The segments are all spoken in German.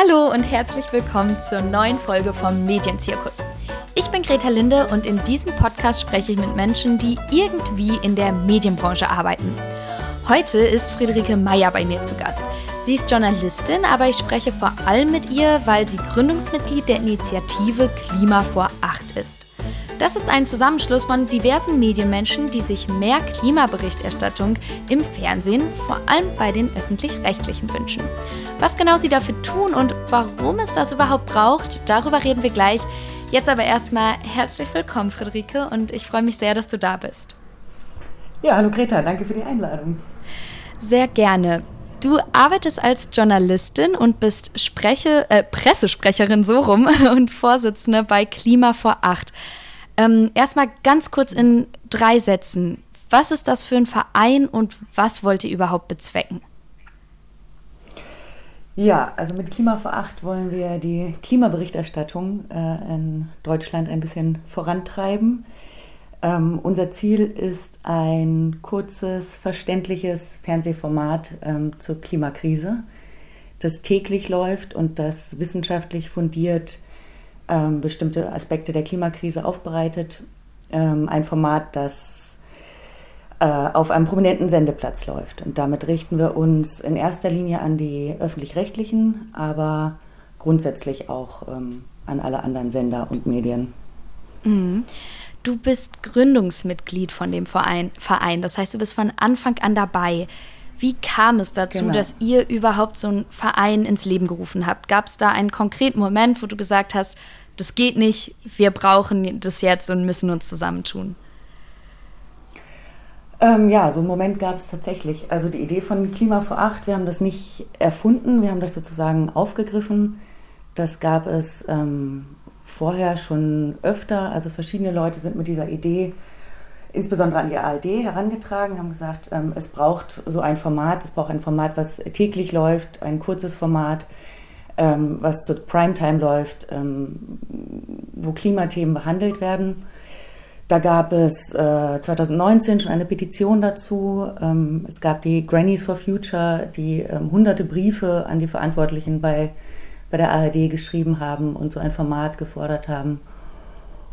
Hallo und herzlich willkommen zur neuen Folge vom Medienzirkus. Ich bin Greta Linde und in diesem Podcast spreche ich mit Menschen, die irgendwie in der Medienbranche arbeiten. Heute ist Friederike Meyer bei mir zu Gast. Sie ist Journalistin, aber ich spreche vor allem mit ihr, weil sie Gründungsmitglied der Initiative Klima vor Acht ist. Das ist ein Zusammenschluss von diversen Medienmenschen, die sich mehr Klimaberichterstattung im Fernsehen, vor allem bei den öffentlich-rechtlichen wünschen. Was genau sie dafür tun und warum es das überhaupt braucht, darüber reden wir gleich. Jetzt aber erstmal herzlich willkommen, Friederike, und ich freue mich sehr, dass du da bist. Ja, hallo Greta, danke für die Einladung. Sehr gerne. Du arbeitest als Journalistin und bist Spreche, äh, Pressesprecherin so rum und Vorsitzende bei Klima vor Acht. Ähm, erstmal ganz kurz in drei Sätzen. Was ist das für ein Verein und was wollt ihr überhaupt bezwecken? Ja, also mit Klima vor Acht wollen wir die Klimaberichterstattung äh, in Deutschland ein bisschen vorantreiben. Ähm, unser Ziel ist ein kurzes, verständliches Fernsehformat ähm, zur Klimakrise, das täglich läuft und das wissenschaftlich fundiert ähm, bestimmte Aspekte der Klimakrise aufbereitet. Ähm, ein Format, das äh, auf einem prominenten Sendeplatz läuft. Und damit richten wir uns in erster Linie an die öffentlich-rechtlichen, aber grundsätzlich auch ähm, an alle anderen Sender und Medien. Mhm. Du bist Gründungsmitglied von dem Verein, Verein, das heißt, du bist von Anfang an dabei. Wie kam es dazu, genau. dass ihr überhaupt so einen Verein ins Leben gerufen habt? Gab es da einen konkreten Moment, wo du gesagt hast, das geht nicht, wir brauchen das jetzt und müssen uns zusammentun? Ähm, ja, so einen Moment gab es tatsächlich. Also die Idee von Klima vor Acht, wir haben das nicht erfunden, wir haben das sozusagen aufgegriffen. Das gab es ähm, vorher schon öfter. Also verschiedene Leute sind mit dieser Idee insbesondere an die ARD herangetragen, haben gesagt, ähm, es braucht so ein Format, es braucht ein Format, was täglich läuft, ein kurzes Format, ähm, was zur Primetime läuft, ähm, wo Klimathemen behandelt werden. Da gab es äh, 2019 schon eine Petition dazu. Ähm, es gab die Grannies for Future, die ähm, hunderte Briefe an die Verantwortlichen bei, bei der ARD geschrieben haben und so ein Format gefordert haben.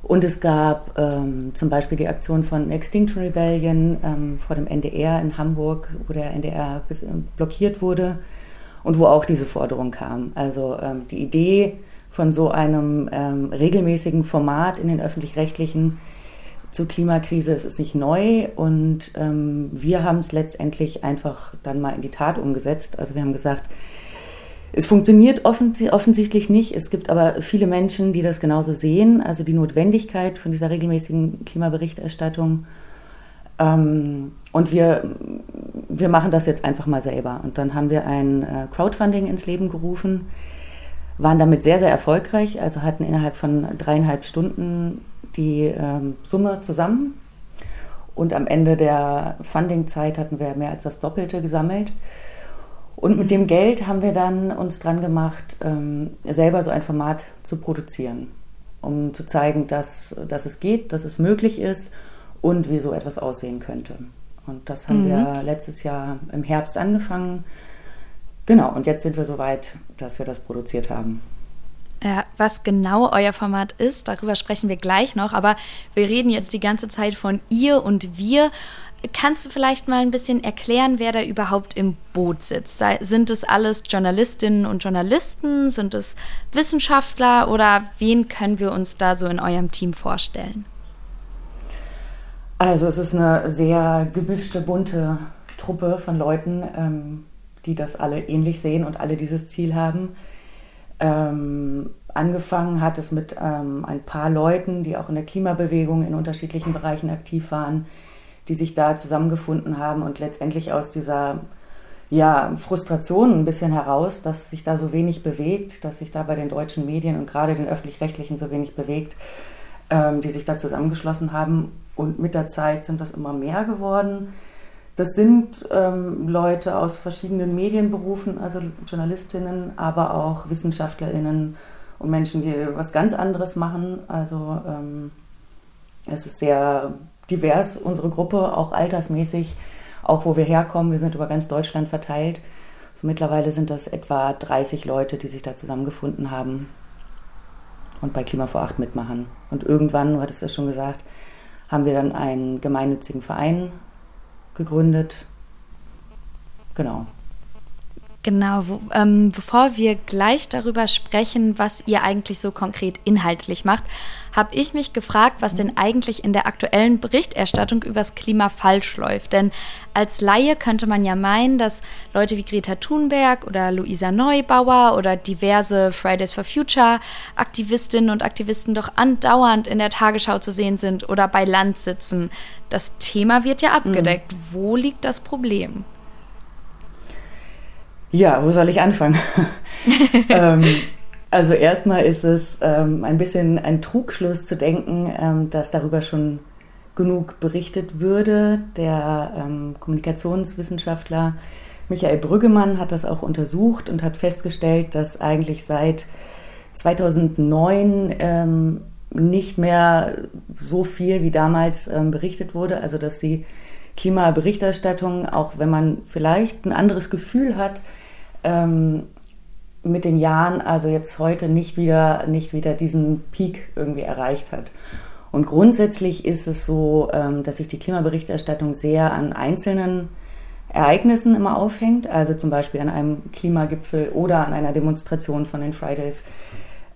Und es gab ähm, zum Beispiel die Aktion von Extinction Rebellion ähm, vor dem NDR in Hamburg, wo der NDR äh, blockiert wurde und wo auch diese Forderung kam. Also ähm, die Idee von so einem ähm, regelmäßigen Format in den öffentlich-rechtlichen zur Klimakrise, das ist nicht neu und ähm, wir haben es letztendlich einfach dann mal in die Tat umgesetzt. Also wir haben gesagt, es funktioniert offensichtlich nicht. Es gibt aber viele Menschen, die das genauso sehen, also die Notwendigkeit von dieser regelmäßigen Klimaberichterstattung. Ähm, und wir, wir machen das jetzt einfach mal selber. Und dann haben wir ein äh, Crowdfunding ins Leben gerufen, waren damit sehr, sehr erfolgreich, also hatten innerhalb von dreieinhalb Stunden die ähm, Summe zusammen. Und am Ende der Fundingzeit hatten wir mehr als das Doppelte gesammelt. Und mit dem Geld haben wir dann uns dran gemacht, ähm, selber so ein Format zu produzieren, um zu zeigen, dass, dass es geht, dass es möglich ist und wie so etwas aussehen könnte. Und das haben mhm. wir letztes Jahr im Herbst angefangen. Genau, und jetzt sind wir so weit, dass wir das produziert haben. Ja, was genau euer Format ist, darüber sprechen wir gleich noch, aber wir reden jetzt die ganze Zeit von ihr und wir. Kannst du vielleicht mal ein bisschen erklären, wer da überhaupt im Boot sitzt? Sind es alles Journalistinnen und Journalisten? Sind es Wissenschaftler oder wen können wir uns da so in eurem Team vorstellen? Also es ist eine sehr gemischte, bunte Truppe von Leuten, ähm, die das alle ähnlich sehen und alle dieses Ziel haben. Ähm, angefangen hat es mit ähm, ein paar Leuten, die auch in der Klimabewegung in unterschiedlichen Bereichen aktiv waren, die sich da zusammengefunden haben und letztendlich aus dieser ja, Frustration ein bisschen heraus, dass sich da so wenig bewegt, dass sich da bei den deutschen Medien und gerade den öffentlich-rechtlichen so wenig bewegt, die sich da zusammengeschlossen haben. Und mit der Zeit sind das immer mehr geworden. Das sind ähm, Leute aus verschiedenen Medienberufen, also Journalistinnen, aber auch WissenschaftlerInnen und Menschen, die was ganz anderes machen. Also ähm, es ist sehr divers, unsere Gruppe, auch altersmäßig, auch wo wir herkommen. Wir sind über ganz Deutschland verteilt, So mittlerweile sind das etwa 30 Leute, die sich da zusammengefunden haben und bei Klima vor Acht mitmachen. Und irgendwann, du hattest das schon gesagt, haben wir dann einen gemeinnützigen Verein gegründet. Genau. Genau, wo, ähm, bevor wir gleich darüber sprechen, was ihr eigentlich so konkret inhaltlich macht, habe ich mich gefragt, was denn eigentlich in der aktuellen Berichterstattung übers Klima falsch läuft. Denn als Laie könnte man ja meinen, dass Leute wie Greta Thunberg oder Luisa Neubauer oder diverse Fridays for Future Aktivistinnen und Aktivisten doch andauernd in der Tagesschau zu sehen sind oder bei Land sitzen. Das Thema wird ja abgedeckt. Mhm. Wo liegt das Problem? Ja, wo soll ich anfangen? ähm, also erstmal ist es ähm, ein bisschen ein Trugschluss zu denken, ähm, dass darüber schon genug berichtet würde. Der ähm, Kommunikationswissenschaftler Michael Brüggemann hat das auch untersucht und hat festgestellt, dass eigentlich seit 2009 ähm, nicht mehr so viel wie damals ähm, berichtet wurde. Also dass die Klimaberichterstattung, auch wenn man vielleicht ein anderes Gefühl hat, ähm, mit den Jahren, also jetzt heute nicht wieder, nicht wieder diesen Peak irgendwie erreicht hat. Und grundsätzlich ist es so, ähm, dass sich die Klimaberichterstattung sehr an einzelnen Ereignissen immer aufhängt, also zum Beispiel an einem Klimagipfel oder an einer Demonstration von den Fridays.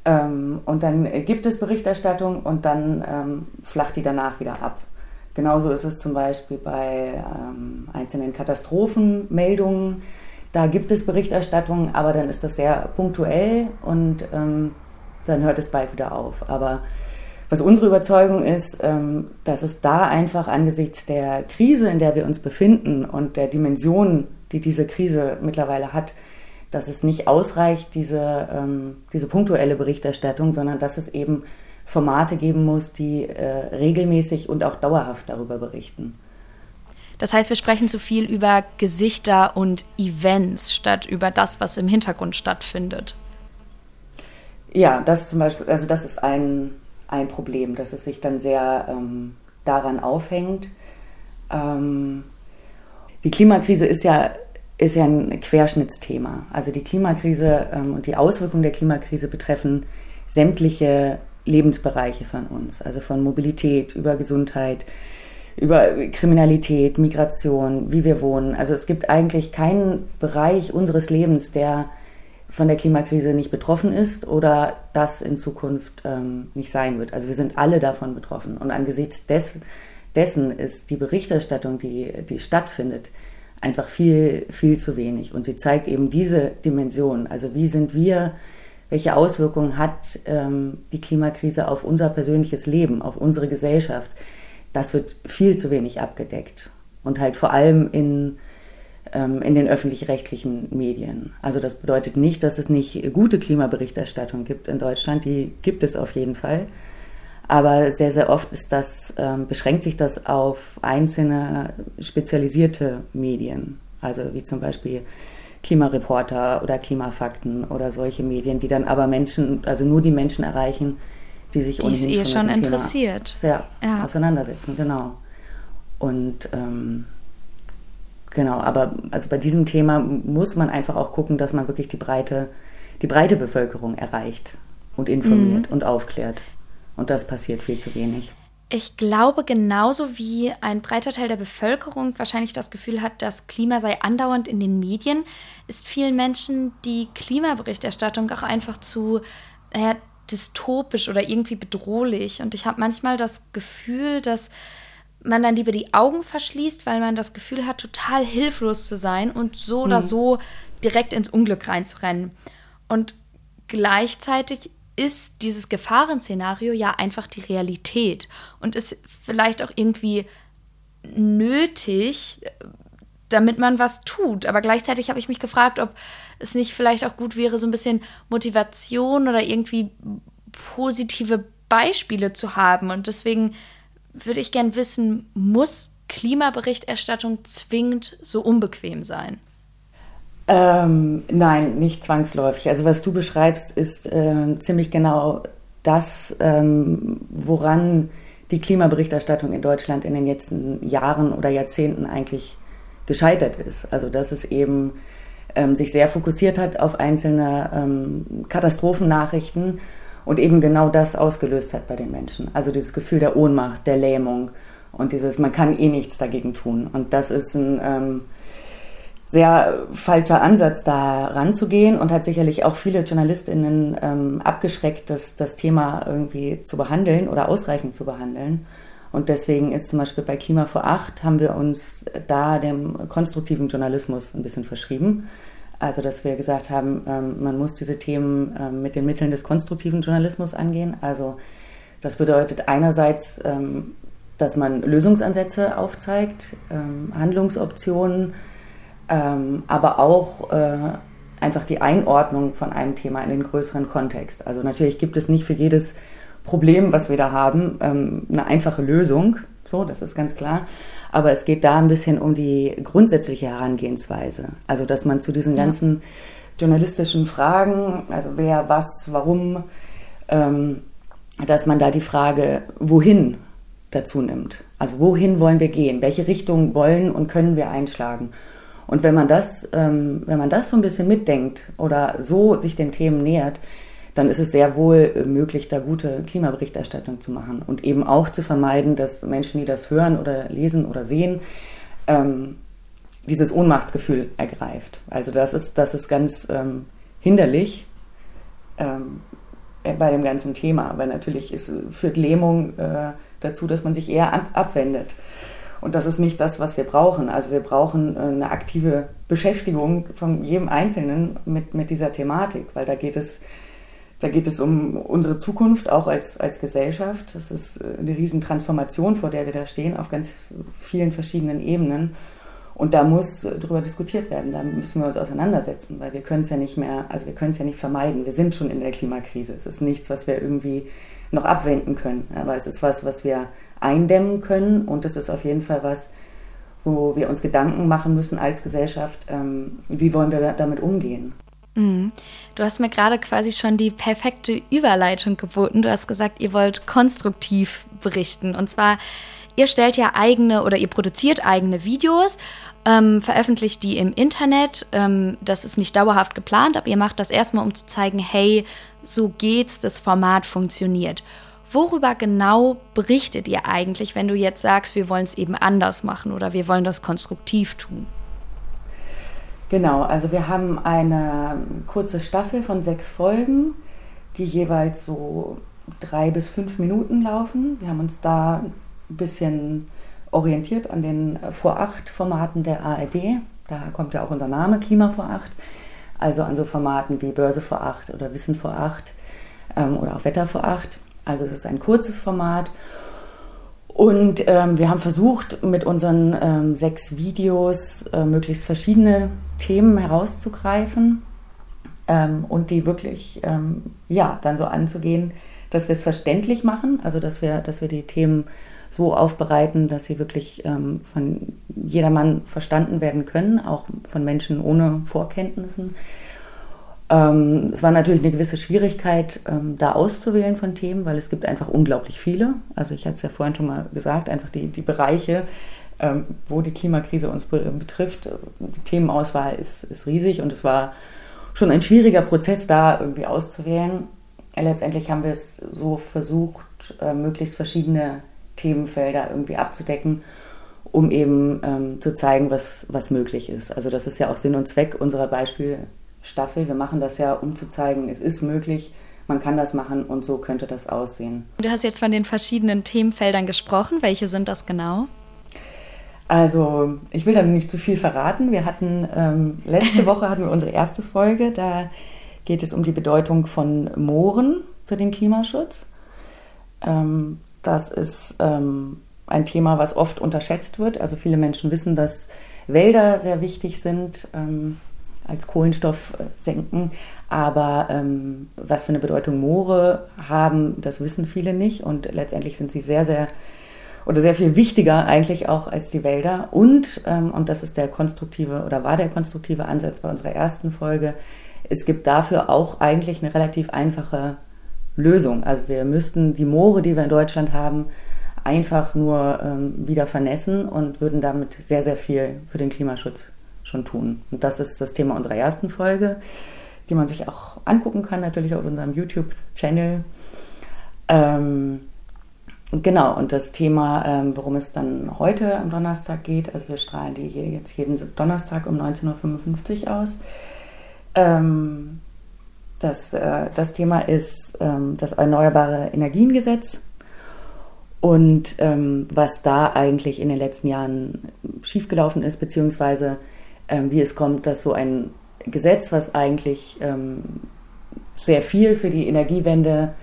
Ähm, und dann gibt es Berichterstattung und dann ähm, flacht die danach wieder ab. Genauso ist es zum Beispiel bei ähm, einzelnen Katastrophenmeldungen. Da gibt es Berichterstattung, aber dann ist das sehr punktuell und ähm, dann hört es bald wieder auf. Aber was unsere Überzeugung ist, ähm, dass es da einfach angesichts der Krise, in der wir uns befinden und der Dimension, die diese Krise mittlerweile hat, dass es nicht ausreicht, diese, ähm, diese punktuelle Berichterstattung, sondern dass es eben Formate geben muss, die äh, regelmäßig und auch dauerhaft darüber berichten. Das heißt, wir sprechen zu viel über Gesichter und Events statt über das, was im Hintergrund stattfindet. Ja, das zum Beispiel, also das ist ein, ein Problem, dass es sich dann sehr ähm, daran aufhängt. Ähm, die Klimakrise ist ja, ist ja ein Querschnittsthema. Also die Klimakrise ähm, und die Auswirkungen der Klimakrise betreffen sämtliche Lebensbereiche von uns, also von Mobilität über Gesundheit, über Kriminalität, Migration, wie wir wohnen. Also es gibt eigentlich keinen Bereich unseres Lebens, der von der Klimakrise nicht betroffen ist oder das in Zukunft ähm, nicht sein wird. Also wir sind alle davon betroffen. Und angesichts des, dessen ist die Berichterstattung, die, die stattfindet, einfach viel, viel zu wenig. Und sie zeigt eben diese Dimension. Also wie sind wir, welche Auswirkungen hat ähm, die Klimakrise auf unser persönliches Leben, auf unsere Gesellschaft? das wird viel zu wenig abgedeckt. Und halt vor allem in, ähm, in den öffentlich-rechtlichen Medien. Also das bedeutet nicht, dass es nicht gute Klimaberichterstattung gibt in Deutschland. Die gibt es auf jeden Fall. Aber sehr, sehr oft ist das, ähm, beschränkt sich das auf einzelne spezialisierte Medien. Also wie zum Beispiel Klimareporter oder Klimafakten oder solche Medien, die dann aber Menschen, also nur die Menschen erreichen, die sich die ohnehin eh schon, schon interessiert. sehr ja. auseinandersetzen, genau. Und ähm, genau, aber also bei diesem Thema muss man einfach auch gucken, dass man wirklich die breite, die breite Bevölkerung erreicht und informiert mhm. und aufklärt. Und das passiert viel zu wenig. Ich glaube, genauso wie ein breiter Teil der Bevölkerung wahrscheinlich das Gefühl hat, das Klima sei andauernd in den Medien, ist vielen Menschen die Klimaberichterstattung auch einfach zu, naja, dystopisch oder irgendwie bedrohlich. Und ich habe manchmal das Gefühl, dass man dann lieber die Augen verschließt, weil man das Gefühl hat, total hilflos zu sein und so mhm. oder so direkt ins Unglück reinzurennen. Und gleichzeitig ist dieses Gefahrenszenario ja einfach die Realität und ist vielleicht auch irgendwie nötig, damit man was tut. Aber gleichzeitig habe ich mich gefragt, ob es nicht vielleicht auch gut wäre, so ein bisschen Motivation oder irgendwie positive Beispiele zu haben. Und deswegen würde ich gern wissen, muss Klimaberichterstattung zwingend so unbequem sein? Ähm, nein, nicht zwangsläufig. Also was du beschreibst, ist äh, ziemlich genau das, ähm, woran die Klimaberichterstattung in Deutschland in den letzten Jahren oder Jahrzehnten eigentlich gescheitert ist. Also dass es eben ähm, sich sehr fokussiert hat auf einzelne ähm, Katastrophennachrichten und eben genau das ausgelöst hat bei den Menschen. Also dieses Gefühl der Ohnmacht, der Lähmung und dieses, man kann eh nichts dagegen tun. Und das ist ein ähm, sehr falscher Ansatz, da ranzugehen und hat sicherlich auch viele JournalistInnen ähm, abgeschreckt, das, das Thema irgendwie zu behandeln oder ausreichend zu behandeln. Und deswegen ist zum Beispiel bei Klima vor Acht haben wir uns da dem konstruktiven Journalismus ein bisschen verschrieben. Also, dass wir gesagt haben, ähm, man muss diese Themen ähm, mit den Mitteln des konstruktiven Journalismus angehen. Also, das bedeutet einerseits, ähm, dass man Lösungsansätze aufzeigt, Handlungsoptionen, aber auch äh, einfach die Einordnung von einem Thema in den größeren Kontext. Also, natürlich gibt es nicht für jedes Problem, was wir da haben, eine einfache Lösung. So, das ist ganz klar. Aber es geht da ein bisschen um die grundsätzliche Herangehensweise. Also, dass man zu diesen ganzen ja. journalistischen Fragen, also wer, was, warum, ähm, dass man da die Frage, wohin dazu nimmt. Also, wohin wollen wir gehen? Welche Richtung wollen und können wir einschlagen? Und wenn man das, ähm, wenn man das so ein bisschen mitdenkt oder so sich den Themen nähert, dann ist es sehr wohl äh, möglich, da gute Klimaberichterstattung zu machen und eben auch zu vermeiden, dass Menschen, die das hören oder lesen oder sehen, ähm, dieses Ohnmachtsgefühl ergreift. Also das ist, das ist ganz ähm, hinderlich ähm, bei dem ganzen Thema, weil natürlich ist, führt Lähmung äh, dazu, dass man sich eher ab abwendet. Und das ist nicht das, was wir brauchen. Also wir brauchen äh, eine aktive Beschäftigung von jedem Einzelnen mit, mit dieser Thematik, weil da geht es da geht es um unsere Zukunft auch als, als Gesellschaft. Das ist äh, eine Riesentransformation, vor der wir da stehen, auf ganz vielen verschiedenen Ebenen. Und da muss darüber diskutiert werden, da müssen wir uns auseinandersetzen, weil wir können es ja nicht mehr, also wir können es ja nicht vermeiden. Wir sind schon in der Klimakrise. Es ist nichts, was wir irgendwie noch abwenden können. Aber es ist was, was wir eindämmen können und es ist auf jeden Fall was, wo wir uns Gedanken machen müssen als Gesellschaft, ähm, wie wollen wir damit umgehen. Mhm. Du hast mir gerade quasi schon die perfekte Überleitung geboten. Du hast gesagt, ihr wollt konstruktiv berichten. Und zwar, ihr stellt ja eigene oder ihr produziert eigene Videos, ähm, veröffentlicht die im Internet. Ähm, das ist nicht dauerhaft geplant, aber ihr macht das erstmal, um zu zeigen, hey, so geht's, das Format funktioniert. Worüber genau berichtet ihr eigentlich, wenn du jetzt sagst, wir wollen es eben anders machen oder wir wollen das konstruktiv tun? Genau, also wir haben eine kurze Staffel von sechs Folgen, die jeweils so drei bis fünf Minuten laufen. Wir haben uns da ein bisschen orientiert an den vor acht Formaten der ARD. Da kommt ja auch unser Name Klima vor acht. Also an so Formaten wie Börse vor acht oder Wissen vor acht ähm, oder auch Wetter vor acht. Also es ist ein kurzes Format und ähm, wir haben versucht, mit unseren ähm, sechs Videos äh, möglichst verschiedene Themen herauszugreifen ähm, und die wirklich ähm, ja, dann so anzugehen, dass wir es verständlich machen, also dass wir, dass wir die Themen so aufbereiten, dass sie wirklich ähm, von jedermann verstanden werden können, auch von Menschen ohne Vorkenntnissen. Ähm, es war natürlich eine gewisse Schwierigkeit, ähm, da auszuwählen von Themen, weil es gibt einfach unglaublich viele. Also ich hatte es ja vorhin schon mal gesagt, einfach die, die Bereiche, ähm, wo die Klimakrise uns betrifft. Die Themenauswahl ist, ist riesig und es war schon ein schwieriger Prozess, da irgendwie auszuwählen. Letztendlich haben wir es so versucht, äh, möglichst verschiedene Themenfelder irgendwie abzudecken, um eben ähm, zu zeigen, was, was möglich ist. Also das ist ja auch Sinn und Zweck unserer Beispiel Staffel. Wir machen das ja, um zu zeigen, es ist möglich, man kann das machen und so könnte das aussehen. Du hast jetzt von den verschiedenen Themenfeldern gesprochen. Welche sind das genau? Also, ich will da nicht zu viel verraten. Wir hatten ähm, letzte Woche hatten wir unsere erste Folge. Da geht es um die Bedeutung von Mooren für den Klimaschutz. Ähm, das ist ähm, ein Thema, was oft unterschätzt wird. Also viele Menschen wissen, dass Wälder sehr wichtig sind. Als Kohlenstoff äh, senken. Aber ähm, was für eine Bedeutung Moore haben, das wissen viele nicht. Und letztendlich sind sie sehr, sehr oder sehr viel wichtiger eigentlich auch als die Wälder. Und, ähm, und das ist der konstruktive oder war der konstruktive Ansatz bei unserer ersten Folge, es gibt dafür auch eigentlich eine relativ einfache Lösung. Also wir müssten die Moore, die wir in Deutschland haben, einfach nur ähm, wieder vernässen und würden damit sehr, sehr viel für den Klimaschutz schon tun. Und das ist das Thema unserer ersten Folge, die man sich auch angucken kann, natürlich auf unserem YouTube-Channel. Ähm, genau, und das Thema, ähm, worum es dann heute am Donnerstag geht, also wir strahlen die hier jetzt jeden Donnerstag um 19.55 Uhr aus. Ähm, das, äh, das Thema ist ähm, das Erneuerbare Energiengesetz und ähm, was da eigentlich in den letzten Jahren schiefgelaufen ist, beziehungsweise wie es kommt, dass so ein Gesetz, was eigentlich ähm, sehr viel für die Energiewende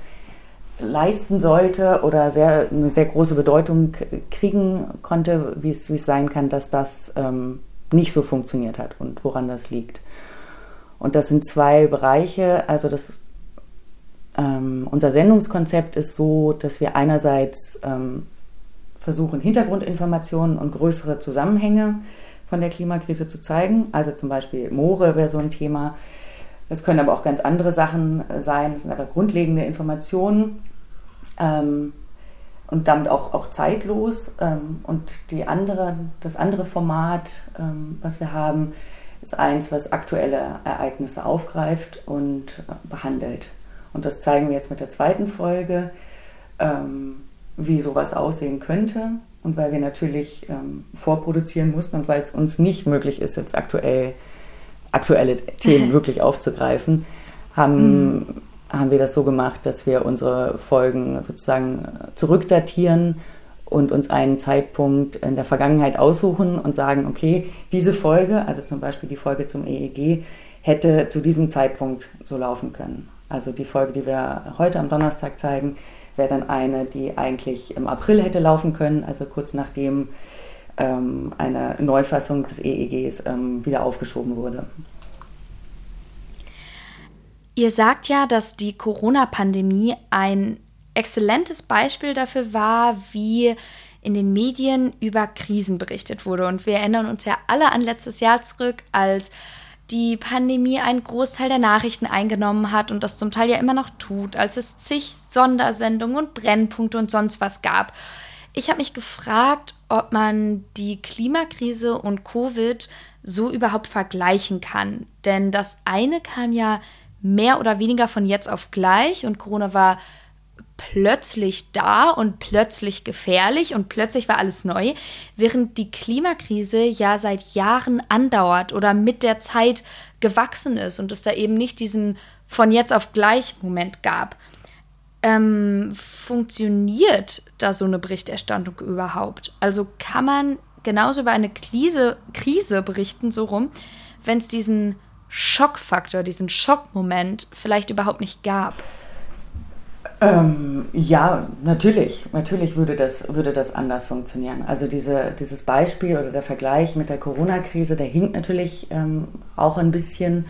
leisten sollte oder sehr, eine sehr große Bedeutung kriegen konnte, wie es, wie es sein kann, dass das ähm, nicht so funktioniert hat und woran das liegt. Und das sind zwei Bereiche. Also das, ähm, unser Sendungskonzept ist so, dass wir einerseits ähm, versuchen, Hintergrundinformationen und größere Zusammenhänge von der Klimakrise zu zeigen. Also zum Beispiel Moore wäre so ein Thema. Das können aber auch ganz andere Sachen äh, sein. Das sind aber grundlegende Informationen ähm, und damit auch, auch zeitlos. Ähm, und die andere, das andere Format, ähm, was wir haben, ist eins, was aktuelle Ereignisse aufgreift und äh, behandelt. Und das zeigen wir jetzt mit der zweiten Folge, ähm, wie sowas aussehen könnte. Und weil wir natürlich ähm, vorproduzieren mussten und weil es uns nicht möglich ist, jetzt aktuell aktuelle Themen wirklich aufzugreifen, haben, mm. haben wir das so gemacht, dass wir unsere Folgen sozusagen zurückdatieren und uns einen Zeitpunkt in der Vergangenheit aussuchen und sagen, okay, diese Folge, also zum Beispiel die Folge zum EEG, hätte zu diesem Zeitpunkt so laufen können. Also die Folge, die wir heute am Donnerstag zeigen, wäre dann eine, die eigentlich im April hätte laufen können, also kurz nachdem ähm, eine Neufassung des EEGs ähm, wieder aufgeschoben wurde. Ihr sagt ja, dass die Corona-Pandemie ein exzellentes Beispiel dafür war, wie in den Medien über Krisen berichtet wurde. Und wir erinnern uns ja alle an letztes Jahr zurück, als die Pandemie einen Großteil der Nachrichten eingenommen hat und das zum Teil ja immer noch tut, als es zig Sondersendungen und Brennpunkte und sonst was gab. Ich habe mich gefragt, ob man die Klimakrise und Covid so überhaupt vergleichen kann. Denn das eine kam ja mehr oder weniger von jetzt auf gleich und Corona war plötzlich da und plötzlich gefährlich und plötzlich war alles neu, während die Klimakrise ja seit Jahren andauert oder mit der Zeit gewachsen ist und es da eben nicht diesen von jetzt auf gleich Moment gab. Ähm, funktioniert da so eine Berichterstattung überhaupt? Also kann man genauso über eine Krise, Krise berichten, so rum, wenn es diesen Schockfaktor, diesen Schockmoment vielleicht überhaupt nicht gab? Ähm, ja, natürlich. Natürlich würde das, würde das anders funktionieren. Also diese, dieses Beispiel oder der Vergleich mit der Corona-Krise, der hinkt natürlich ähm, auch ein bisschen.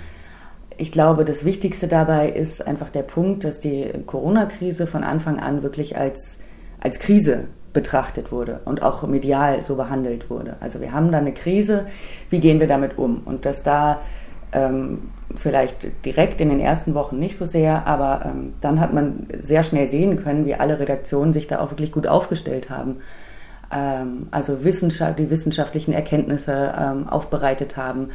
Ich glaube, das Wichtigste dabei ist einfach der Punkt, dass die Corona-Krise von Anfang an wirklich als, als Krise betrachtet wurde und auch medial so behandelt wurde. Also wir haben da eine Krise, wie gehen wir damit um? Und dass da ähm, vielleicht direkt in den ersten Wochen nicht so sehr, aber ähm, dann hat man sehr schnell sehen können, wie alle Redaktionen sich da auch wirklich gut aufgestellt haben. Ähm, also Wissenschaft, die wissenschaftlichen Erkenntnisse ähm, aufbereitet haben,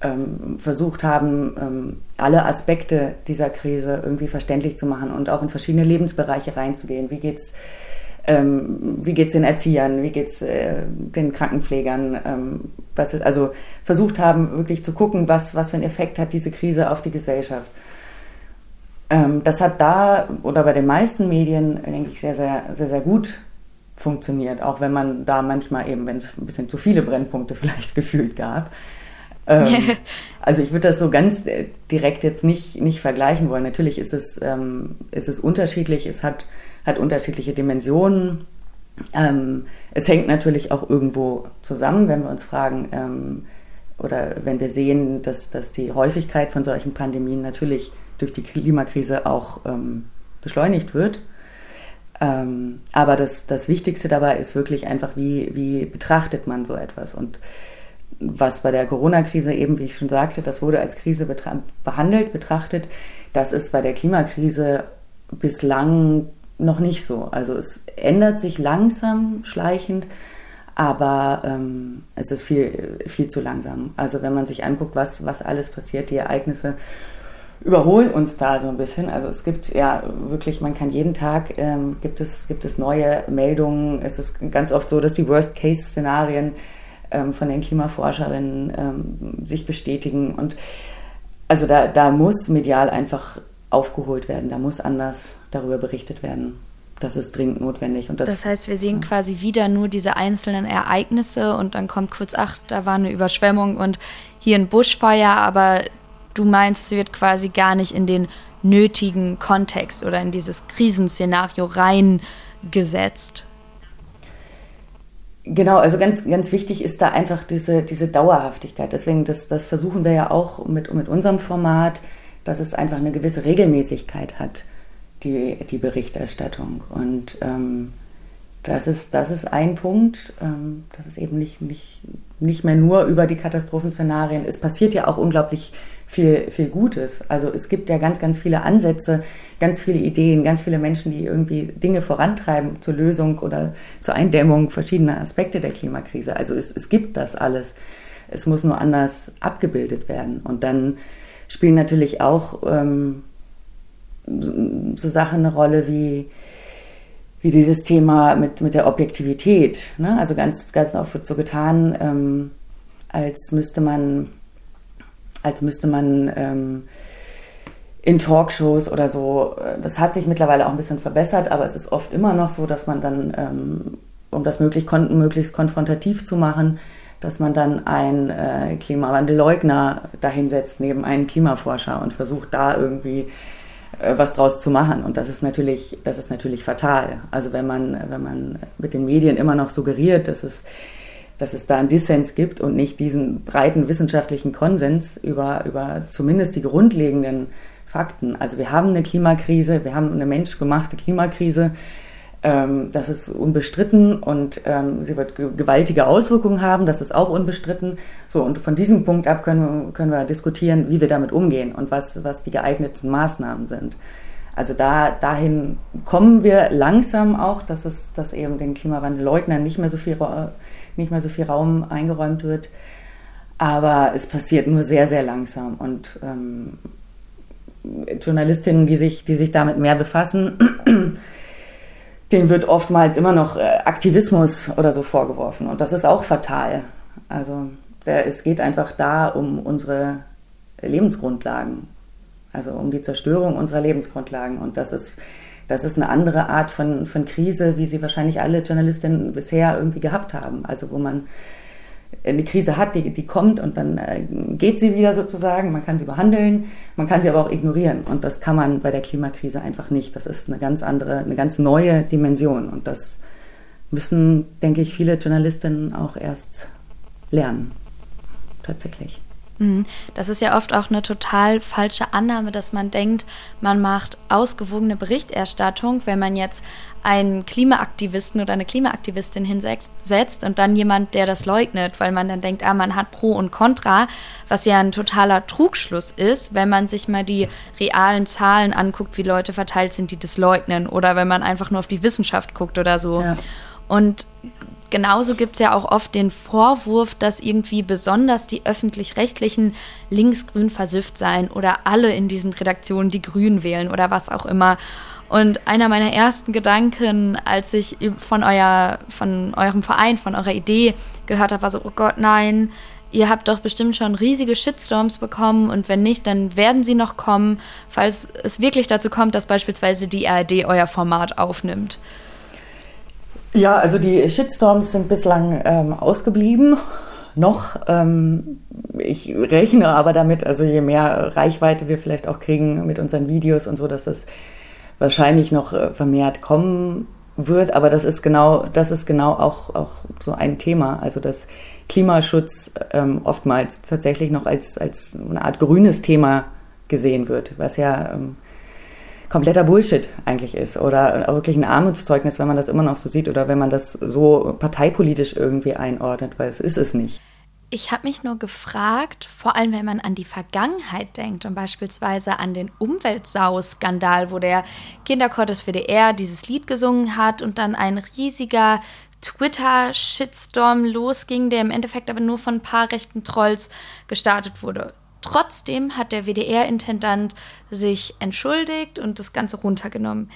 ähm, versucht haben, ähm, alle Aspekte dieser Krise irgendwie verständlich zu machen und auch in verschiedene Lebensbereiche reinzugehen. Wie geht's ähm, wie geht es den Erziehern, wie geht es äh, den Krankenpflegern, ähm, was, also versucht haben, wirklich zu gucken, was, was für einen Effekt hat diese Krise auf die Gesellschaft. Ähm, das hat da oder bei den meisten Medien, denke ich, sehr, sehr, sehr, sehr gut funktioniert, auch wenn man da manchmal eben, wenn es ein bisschen zu viele Brennpunkte vielleicht gefühlt gab. Ähm, also ich würde das so ganz äh, direkt jetzt nicht, nicht vergleichen wollen. Natürlich ist es, ähm, ist es unterschiedlich, es hat hat unterschiedliche Dimensionen. Ähm, es hängt natürlich auch irgendwo zusammen, wenn wir uns fragen ähm, oder wenn wir sehen, dass, dass die Häufigkeit von solchen Pandemien natürlich durch die Klimakrise auch ähm, beschleunigt wird. Ähm, aber das, das Wichtigste dabei ist wirklich einfach, wie, wie betrachtet man so etwas. Und was bei der Corona-Krise eben, wie ich schon sagte, das wurde als Krise behandelt, betrachtet. Das ist bei der Klimakrise bislang noch nicht so. Also es ändert sich langsam, schleichend, Aber ähm, es ist viel, viel zu langsam. Also wenn man sich anguckt, was, was alles passiert, die Ereignisse überholen uns da so ein bisschen. Also es gibt ja wirklich, man kann jeden Tag, ähm, gibt, es, gibt es neue Meldungen. Es ist ganz oft so, dass die Worst-Case-Szenarien ähm, von den Klimaforscherinnen ähm, sich bestätigen. Und also da, da muss medial einfach aufgeholt werden, da muss anders darüber berichtet werden. Das ist dringend notwendig. Und das, das heißt, wir sehen quasi wieder nur diese einzelnen Ereignisse und dann kommt kurz, ach, da war eine Überschwemmung und hier ein Buschfeuer, aber du meinst, es wird quasi gar nicht in den nötigen Kontext oder in dieses Krisenszenario reingesetzt. Genau, also ganz, ganz wichtig ist da einfach diese, diese Dauerhaftigkeit. Deswegen, das, das versuchen wir ja auch mit, mit unserem Format, dass es einfach eine gewisse Regelmäßigkeit hat, die, die Berichterstattung. Und ähm, das, ist, das ist ein Punkt, ähm, dass es eben nicht, nicht, nicht mehr nur über die Katastrophenszenarien. Es passiert ja auch unglaublich viel, viel Gutes. Also es gibt ja ganz, ganz viele Ansätze, ganz viele Ideen, ganz viele Menschen, die irgendwie Dinge vorantreiben zur Lösung oder zur Eindämmung verschiedener Aspekte der Klimakrise. Also es, es gibt das alles. Es muss nur anders abgebildet werden. Und dann spielen natürlich auch ähm, so Sachen eine Rolle wie, wie dieses Thema mit, mit der Objektivität. Ne? Also ganz, ganz oft wird so getan, ähm, als müsste man als müsste man ähm, in Talkshows oder so, äh, das hat sich mittlerweile auch ein bisschen verbessert, aber es ist oft immer noch so, dass man dann, ähm, um das möglichst, kon möglichst konfrontativ zu machen, dass man dann einen äh, Klimawandelleugner dahinsetzt neben einen Klimaforscher und versucht da irgendwie was draus zu machen. Und das ist natürlich, das ist natürlich fatal. Also wenn man, wenn man mit den Medien immer noch suggeriert, dass es dass es da einen Dissens gibt und nicht diesen breiten wissenschaftlichen Konsens über, über zumindest die grundlegenden Fakten. Also wir haben eine Klimakrise, wir haben eine menschgemachte Klimakrise. Ähm, das ist unbestritten und ähm, sie wird gewaltige Auswirkungen haben, das ist auch unbestritten. So, und von diesem Punkt ab können können wir diskutieren, wie wir damit umgehen und was, was die geeignetsten Maßnahmen sind. Also da, dahin kommen wir langsam auch, dass es, dass eben den Klimawandelleugnern nicht mehr so viel nicht mehr so viel Raum eingeräumt wird. Aber es passiert nur sehr, sehr langsam. Und ähm, Journalistinnen, die sich, die sich damit mehr befassen, denen wird oftmals immer noch äh, Aktivismus oder so vorgeworfen. Und das ist auch fatal. Also der, es geht einfach da um unsere Lebensgrundlagen. Also um die Zerstörung unserer Lebensgrundlagen. Und das ist das ist eine andere Art von, von Krise, wie sie wahrscheinlich alle Journalistinnen bisher irgendwie gehabt haben. Also wo man eine Krise hat, die, die kommt und dann äh, geht sie wieder sozusagen. Man kann sie behandeln, man kann sie aber auch ignorieren. Und das kann man bei der Klimakrise einfach nicht. Das ist eine ganz andere, eine ganz neue Dimension. Und das müssen, denke ich, viele Journalistinnen auch erst lernen. Tatsächlich. Mhm. Das ist ja oft auch eine total falsche Annahme, dass man denkt, man macht ausgewogene Berichterstattung, wenn man jetzt einen Klimaaktivisten oder eine Klimaaktivistin hinsetzt und dann jemand, der das leugnet, weil man dann denkt, ah, man hat Pro und Contra, was ja ein totaler Trugschluss ist, wenn man sich mal die realen Zahlen anguckt, wie Leute verteilt sind, die das leugnen oder wenn man einfach nur auf die Wissenschaft guckt oder so. Ja. Und genauso gibt es ja auch oft den Vorwurf, dass irgendwie besonders die öffentlich-rechtlichen linksgrün versifft seien oder alle in diesen Redaktionen die Grün wählen oder was auch immer. Und einer meiner ersten Gedanken, als ich von, euer, von eurem Verein, von eurer Idee gehört habe, war so, oh Gott, nein, ihr habt doch bestimmt schon riesige Shitstorms bekommen und wenn nicht, dann werden sie noch kommen, falls es wirklich dazu kommt, dass beispielsweise die ARD euer Format aufnimmt. Ja, also die Shitstorms sind bislang ähm, ausgeblieben. Noch. Ähm, ich rechne aber damit, also je mehr Reichweite wir vielleicht auch kriegen mit unseren Videos und so, dass das wahrscheinlich noch äh, vermehrt kommen wird. Aber das ist genau, das ist genau auch, auch so ein Thema. Also dass Klimaschutz ähm, oftmals tatsächlich noch als, als eine Art grünes Thema gesehen wird, was ja ähm, kompletter Bullshit eigentlich ist oder wirklich ein Armutszeugnis, wenn man das immer noch so sieht oder wenn man das so parteipolitisch irgendwie einordnet, weil es ist es nicht. Ich habe mich nur gefragt, vor allem wenn man an die Vergangenheit denkt und beispielsweise an den Umweltsau-Skandal, wo der Kinderchor des WDR dieses Lied gesungen hat und dann ein riesiger Twitter-Shitstorm losging, der im Endeffekt aber nur von ein paar rechten Trolls gestartet wurde. Trotzdem hat der WDR-Intendant sich entschuldigt und das Ganze runtergenommen.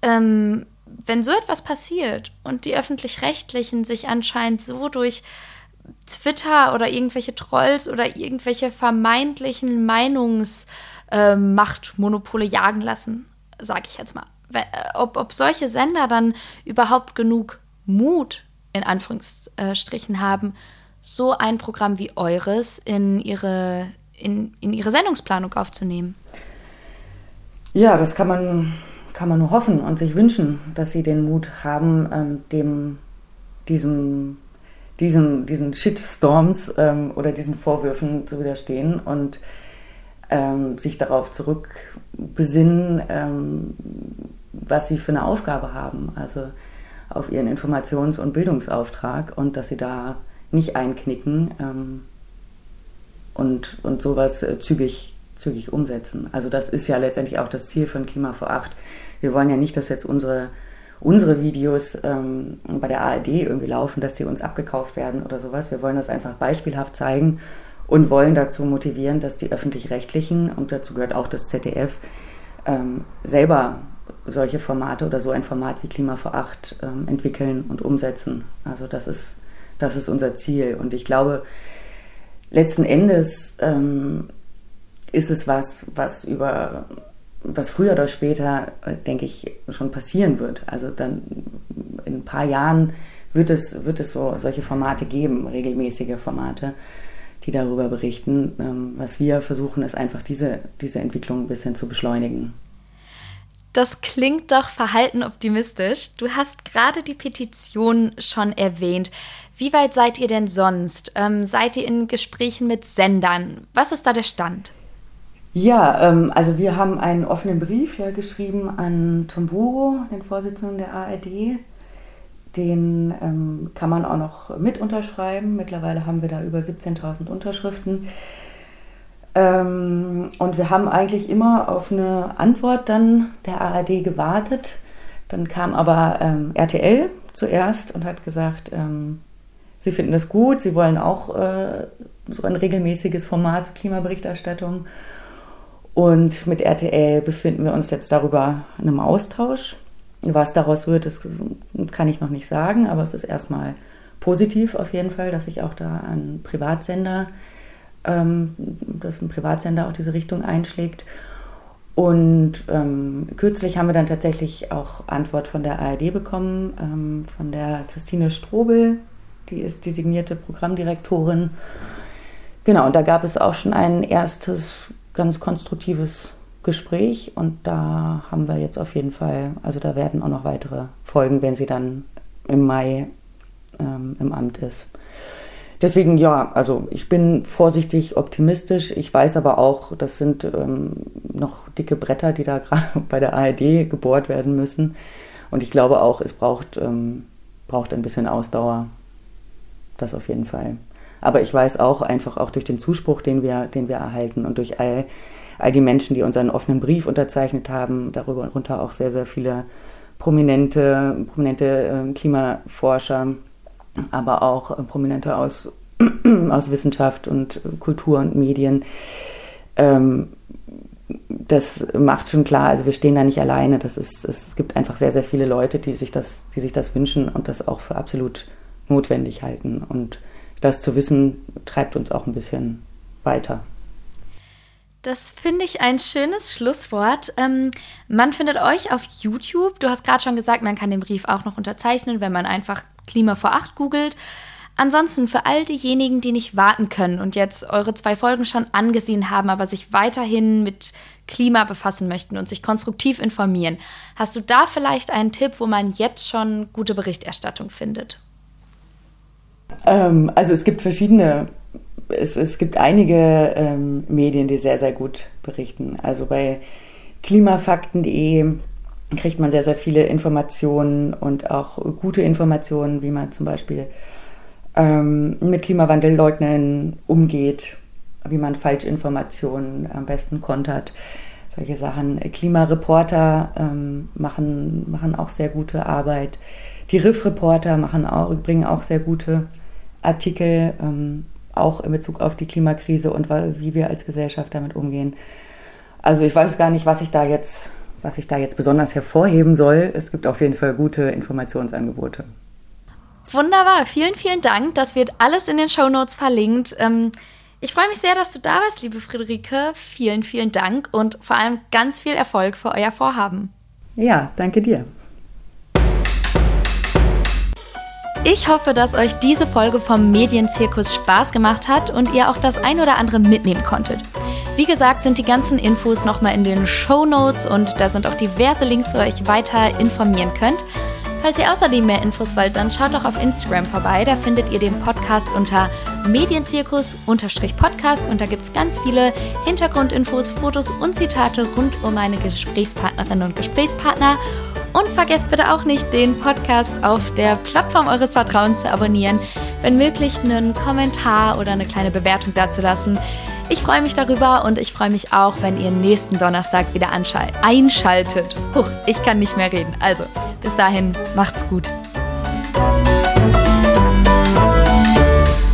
Ähm, wenn so etwas passiert und die öffentlich-rechtlichen sich anscheinend so durch Twitter oder irgendwelche Trolls oder irgendwelche vermeintlichen Meinungsmachtmonopole äh, jagen lassen, sage ich jetzt mal. Ob, ob solche Sender dann überhaupt genug Mut in Anführungsstrichen haben, so ein Programm wie eures in ihre, in, in ihre Sendungsplanung aufzunehmen? Ja, das kann man, kann man nur hoffen und sich wünschen, dass sie den Mut haben, ähm, dem, diesem, diesem, diesen Shitstorms ähm, oder diesen Vorwürfen zu widerstehen und ähm, sich darauf zurückbesinnen, ähm, was sie für eine Aufgabe haben. Also auf ihren Informations- und Bildungsauftrag und dass sie da nicht einknicken ähm, und, und sowas äh, zügig, zügig umsetzen. Also das ist ja letztendlich auch das Ziel von Klima vor Acht. Wir wollen ja nicht, dass jetzt unsere, unsere Videos ähm, bei der ARD irgendwie laufen, dass die uns abgekauft werden oder sowas. Wir wollen das einfach beispielhaft zeigen und wollen dazu motivieren, dass die öffentlich-rechtlichen, und dazu gehört auch das ZDF, ähm, selber solche Formate oder so ein Format wie Klima vor Acht ähm, entwickeln und umsetzen. Also das ist, das ist unser Ziel. Und ich glaube, letzten Endes ähm, ist es was, was über was früher oder später, denke ich, schon passieren wird. Also dann in ein paar Jahren wird es, wird es so solche Formate geben, regelmäßige Formate, die darüber berichten. Ähm, was wir versuchen, ist einfach diese, diese Entwicklung ein bisschen zu beschleunigen. Das klingt doch verhalten optimistisch. Du hast gerade die Petition schon erwähnt. Wie weit seid ihr denn sonst? Ähm, seid ihr in Gesprächen mit Sendern? Was ist da der Stand? Ja, ähm, also wir haben einen offenen Brief ja, geschrieben an Tomburo, den Vorsitzenden der ARD. Den ähm, kann man auch noch mit unterschreiben. Mittlerweile haben wir da über 17.000 Unterschriften. Ähm, und wir haben eigentlich immer auf eine Antwort dann der ARD gewartet. Dann kam aber ähm, RTL zuerst und hat gesagt, ähm, sie finden das gut, sie wollen auch äh, so ein regelmäßiges Format zur Klimaberichterstattung. Und mit RTL befinden wir uns jetzt darüber in einem Austausch. Was daraus wird, das kann ich noch nicht sagen, aber es ist erstmal positiv auf jeden Fall, dass sich auch da ein Privatsender ähm, dass ein Privatsender auch diese Richtung einschlägt. Und ähm, kürzlich haben wir dann tatsächlich auch Antwort von der ARD bekommen, ähm, von der Christine Strobel, die ist designierte Programmdirektorin. Genau, und da gab es auch schon ein erstes ganz konstruktives Gespräch und da haben wir jetzt auf jeden Fall, also da werden auch noch weitere Folgen, wenn sie dann im Mai ähm, im Amt ist. Deswegen ja, also ich bin vorsichtig optimistisch. Ich weiß aber auch, das sind ähm, noch dicke Bretter, die da gerade bei der ARD gebohrt werden müssen. Und ich glaube auch, es braucht, ähm, braucht ein bisschen Ausdauer. Das auf jeden Fall. Aber ich weiß auch einfach auch durch den Zuspruch, den wir, den wir erhalten und durch all, all die Menschen, die unseren offenen Brief unterzeichnet haben, darüber und runter auch sehr, sehr viele prominente, prominente äh, Klimaforscher, aber auch äh, Prominente aus, aus Wissenschaft und Kultur und Medien. Ähm, das macht schon klar, also wir stehen da nicht alleine. Das ist, es gibt einfach sehr, sehr viele Leute, die sich das, die sich das wünschen und das auch für absolut notwendig halten. Und das zu wissen, treibt uns auch ein bisschen weiter. Das finde ich ein schönes Schlusswort. Ähm, man findet euch auf YouTube. Du hast gerade schon gesagt, man kann den Brief auch noch unterzeichnen, wenn man einfach Klima vor acht googelt. Ansonsten für all diejenigen, die nicht warten können und jetzt eure zwei Folgen schon angesehen haben, aber sich weiterhin mit Klima befassen möchten und sich konstruktiv informieren, hast du da vielleicht einen Tipp, wo man jetzt schon gute Berichterstattung findet? Ähm, also es gibt verschiedene es, es gibt einige ähm, Medien, die sehr, sehr gut berichten. Also bei klimafakten.de kriegt man sehr, sehr viele Informationen und auch gute Informationen, wie man zum Beispiel ähm, mit Klimawandelleugnern umgeht, wie man Falschinformationen am besten kontert. Solche Sachen. Klimareporter ähm, machen, machen auch sehr gute Arbeit. Die Riff-Reporter machen auch, bringen auch sehr gute Artikel, ähm, auch in Bezug auf die Klimakrise und wie wir als Gesellschaft damit umgehen. Also ich weiß gar nicht, was ich da jetzt, was ich da jetzt besonders hervorheben soll. Es gibt auf jeden Fall gute Informationsangebote. Wunderbar, vielen, vielen Dank. Das wird alles in den Show Notes verlinkt. Ähm, ich freue mich sehr, dass du da warst, liebe Friederike. Vielen, vielen Dank und vor allem ganz viel Erfolg für euer Vorhaben. Ja, danke dir. Ich hoffe, dass euch diese Folge vom Medienzirkus Spaß gemacht hat und ihr auch das ein oder andere mitnehmen konntet. Wie gesagt, sind die ganzen Infos nochmal in den Show Notes und da sind auch diverse Links, wo ihr euch weiter informieren könnt. Falls ihr außerdem mehr Infos wollt, dann schaut doch auf Instagram vorbei. Da findet ihr den Podcast unter Medienzirkus-Podcast und da gibt es ganz viele Hintergrundinfos, Fotos und Zitate rund um meine Gesprächspartnerinnen und Gesprächspartner. Und vergesst bitte auch nicht, den Podcast auf der Plattform eures Vertrauens zu abonnieren. Wenn möglich, einen Kommentar oder eine kleine Bewertung dazulassen. Ich freue mich darüber und ich freue mich auch, wenn ihr nächsten Donnerstag wieder einschaltet. Huch, ich kann nicht mehr reden. Also, bis dahin, macht's gut.